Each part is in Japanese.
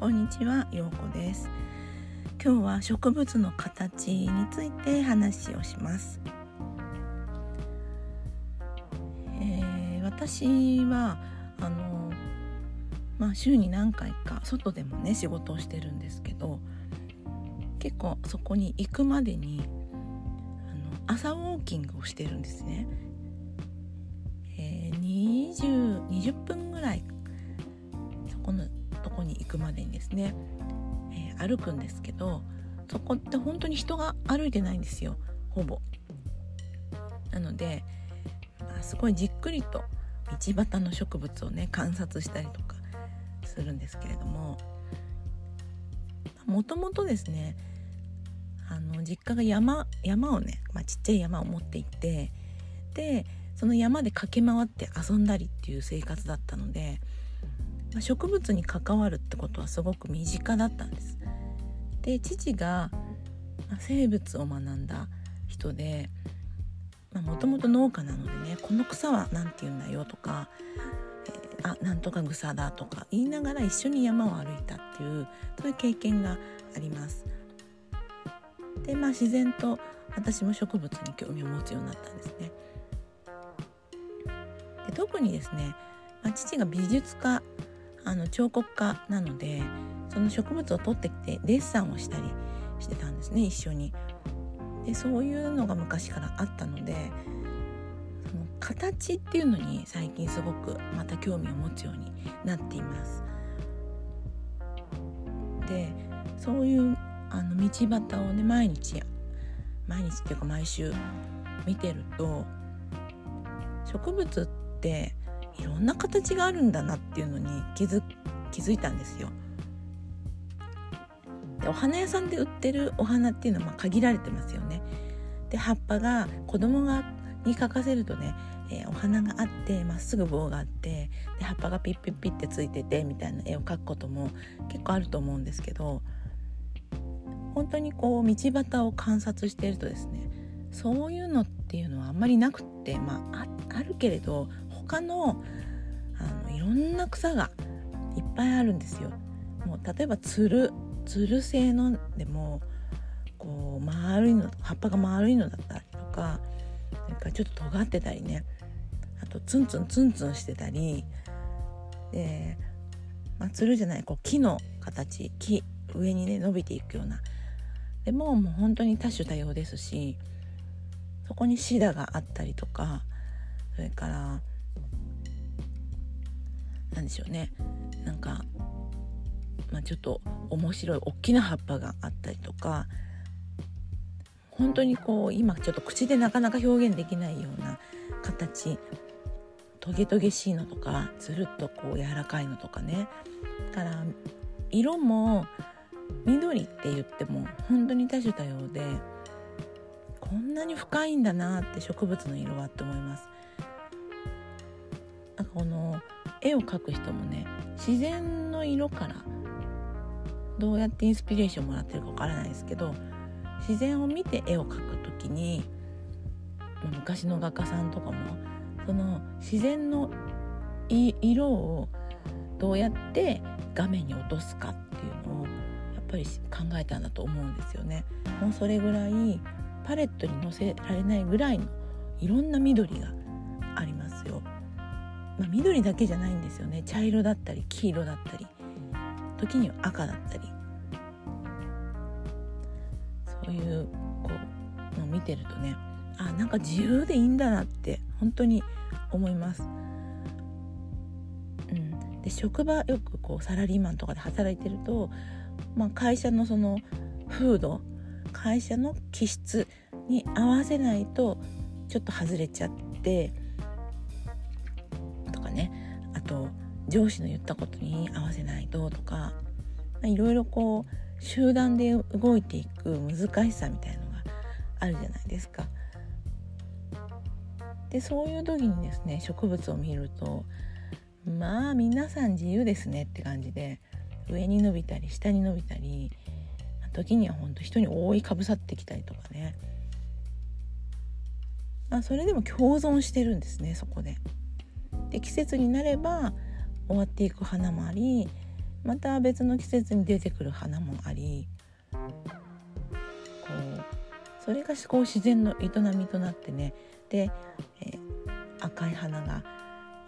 こんにちは、ようこです。今日は植物の形について話をします、えー私はあのまあ週に何回か外でもね仕事をしてるんですけど結構そこに行くまでにあの朝ウォーキングをしてるんですね、えー、20, 20分ぐらいこに行くまでにですね、えー歩くんですけどそこって本当に人が歩いてないんですよほぼ。なので、まあ、すごいじっくりと道端の植物をね観察したりとかするんですけれどももともとですねあの実家が山山をね、まあ、ちっちゃい山を持っていてでその山で駆け回って遊んだりっていう生活だったので、まあ植物に関わるってことはすごく身近だったんです。で父が生物を学んだ人でもともと農家なのでねこの草は何て言うんだよとか、えーあなんとか草だとか言いながら一緒に山を歩いたっていうそういう経験があります。でまあ自然と私も植物に興味を持つようになったんですね。で特にですね、まあ、父が美術家あの彫刻家なのでその植物を取ってきてデッサンをしたりしてたんですね一緒に。でそういうのが昔からあったのでその形っていうのに最近すごくまた興味を持つようになっています。でそういうあの道端をね毎日毎日っていうか毎週見てると植物っていろんな形があるんだなっていうのに気づ気づいたんですよ。でお花屋さんで売ってるお花っていうのはま限られてますよね。で葉っぱが子供がに描かせるとね、えーお花があってまっすぐ棒があってで葉っぱがピッピッピッってついててみたいな絵を描くことも結構あると思うんですけど本当にこう道端を観察しているとですねそういうのっていうのはあんまりなくってまああるけれど他のあのいろんな草がいっぱいあるんですよ。もう例えばつるつる製のでもこう丸いの葉っぱが丸いのだったりとかそれかちょっと尖ってたりねあとツンツンツンツンしてたりで、まあ、つるじゃないこう木の形木上にね伸びていくようなでももう本当に多種多様ですしそこにシダがあったりとかそれからなんでしょうねなんか、まあ、ちょっと面白い大きな葉っぱがあったりとか本当にこう今ちょっと口でなかなか表現できないような形トゲトゲしいのとかつるっとこう柔らかいのとかねだから色も緑って言っても本当に多種多様でこんなに深いんだなって植物の色はって思います。なんかこの絵を描く人もね自然の色からどうやってインスピレーションもらってるかわからないですけど自然を見て絵を描くときに昔の画家さんとかもその自然の色をどうやって画面に落とすかっていうのをやっぱり考えたんだと思うんですよね。もうそれぐらいパレットに載せられないぐらいのいろんな緑がありますよ。まあ、緑だけじゃないんですよね。茶色だったり黄色だったり。時には赤だったり。そういうこうのを見てるとねあなんか自由でいいんだなって本当に思います。うん、で職場よくこうサラリーマンとかで働いてると、まあ、会社のその風土会社の気質に合わせないとちょっと外れちゃってとかねあと上司の言ったことに合わせないととかいろいろこう集団で動いていく難しさみたいのがあるじゃないですか。でそういう時にですね植物を見るとまあ皆さん自由ですねって感じで上に伸びたり下に伸びたり時には本当人に覆いかぶさってきたりとかね、まあ、それでも共存してるんですねそこで。で季節になれば終わっていく花もありまた別の季節に出てくる花もありこうそれがこう自然の営みとなってねで、えー、赤い花が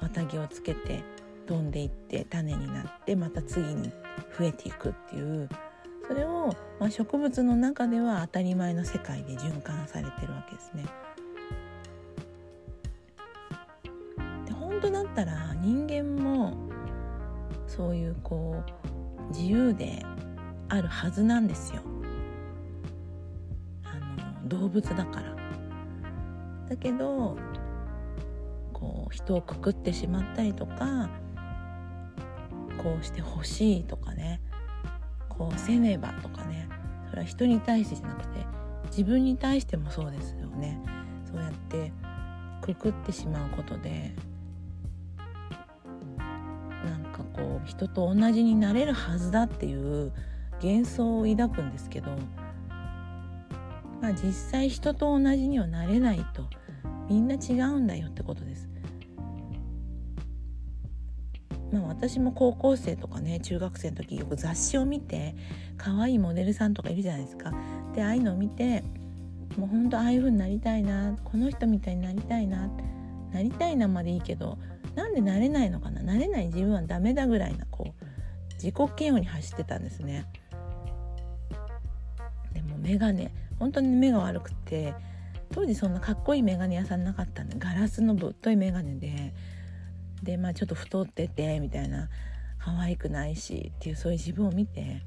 綿毛をつけて飛んでいって種になってまた次に増えていくっていうそれを、まあ、植物の中では当たり前の世界で循環されてるわけですね。で本当だったら人間もそういうこう自由であるはずなんですよ。あの動物だから。だけどこう人をくくってしまったりとかこうしてほしいとかねこうせねばとかねそれは人に対してじゃなくて自分に対してもそうですよねそうやってくくってしまうことで人と同じになれるはずだっていう幻想を抱くんですけどまあ実際人と同じにはなれないとみんな違うんだよってことです。まあ、私も高校生とかね中学生の時よく雑誌を見て可愛いモデルさんとかいるじゃないですか。でああいうのを見てもうほんとああいう風になりたいなこの人みたいになりたいななりたいなまでいいけどなんでなれないのかな？なれない自分はダメだぐらいなこう自己嫌悪に走ってたんですね。でも眼鏡本当に目が悪くて当時そんなかっこいい眼鏡屋さんなかったんでガラスのぶっとい眼鏡ででまあちょっと太っててみたいな可愛くないしっていうそういう自分を見て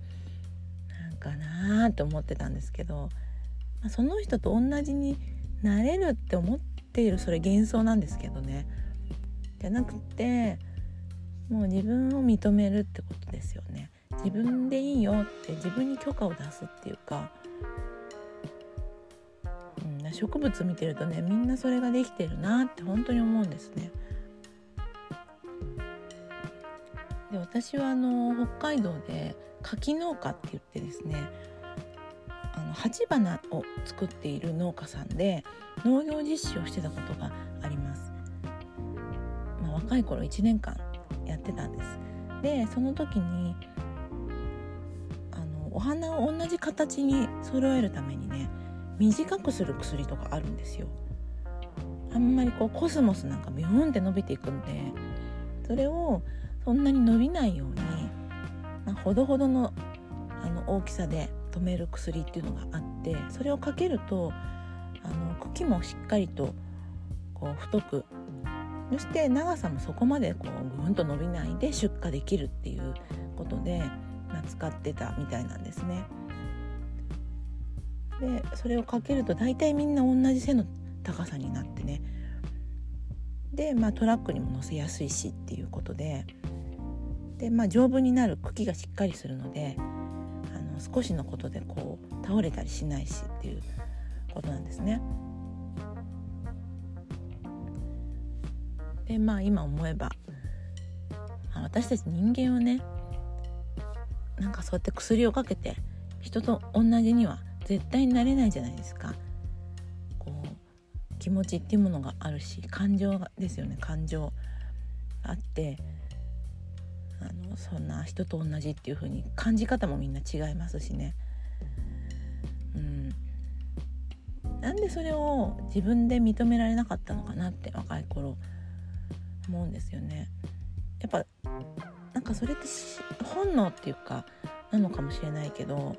なんかなあと思ってたんですけど、まあ、その人と同じになれるって思っているそれ幻想なんですけどねじゃなくてもう自分を認めるってことですよね。自分でいいよって自分に許可を出すっていうか、うん、植物見てるとねみんなそれができてるなって本当に思うんですね。で私はあの北海道で柿農家って言ってですねあの鉢花を作っている農家さんで農業実習をしてたことがあります、若い頃1年間やってたんです。でその時にあのお花を同じ形に揃えるためにね短くする薬とかあるんですよ。あんまりこうコスモスなんかビューンって伸びていくんでそれをそんなに伸びないように、まあ、ほどほどのあの大きさで止める薬っていうのがあってそれをかけるとあの茎もしっかりとこう太くそして長さもそこまでこうぐんと伸びないで出荷できるっていうことで、ま、使ってたみたいなんですね。でそれをかけると大体みんな同じ背の高さになってねで、まあ、トラックにも乗せやすいしっていうことでで、まあ、丈夫になる茎がしっかりするのであの少しのことでこう倒れたりしないしっていうことなんですね。でまあ今思えば、まあ、私たち人間はねなんかそうやって薬をかけて人と同じには絶対になれないじゃないですか。こう気持ちっていうものがあるし感情がですよね感情あってあのそんな人と同じっていう風に感じ方もみんな違いますしね。うん、なんでそれを自分で認められなかったのかなって若い頃思うんですよね。やっぱなんかそれって本能っていうかなのかもしれないけど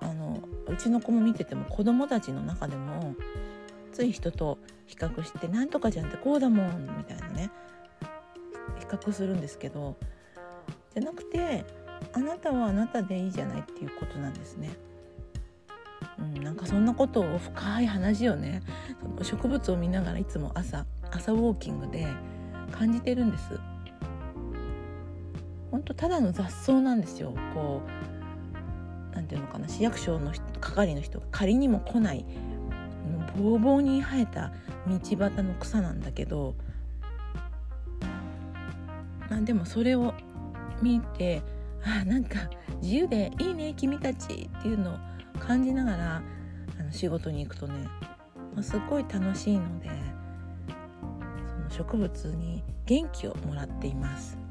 あのうちの子も見てても子供たちの中でもつい人と比較して「なんとかじゃんってこうだもん」みたいなね比較するんですけどじゃなくてあなたはあなたでいいじゃないっていうことなんですね。うん、なんかそんなことを深い話をねその植物を見ながらいつも朝朝ウォーキングで感じてるんです。本当ただの雑草なんですよ。こうなんていうのかな市役所の係の人が仮にも来ないもうぼうぼうに生えた道端の草なんだけどまあ、でもそれを見てあなんか自由でいいね君たちっていうのを感じながらあの仕事に行くとね、まあ、すごい楽しいので植物に元気をもらっています。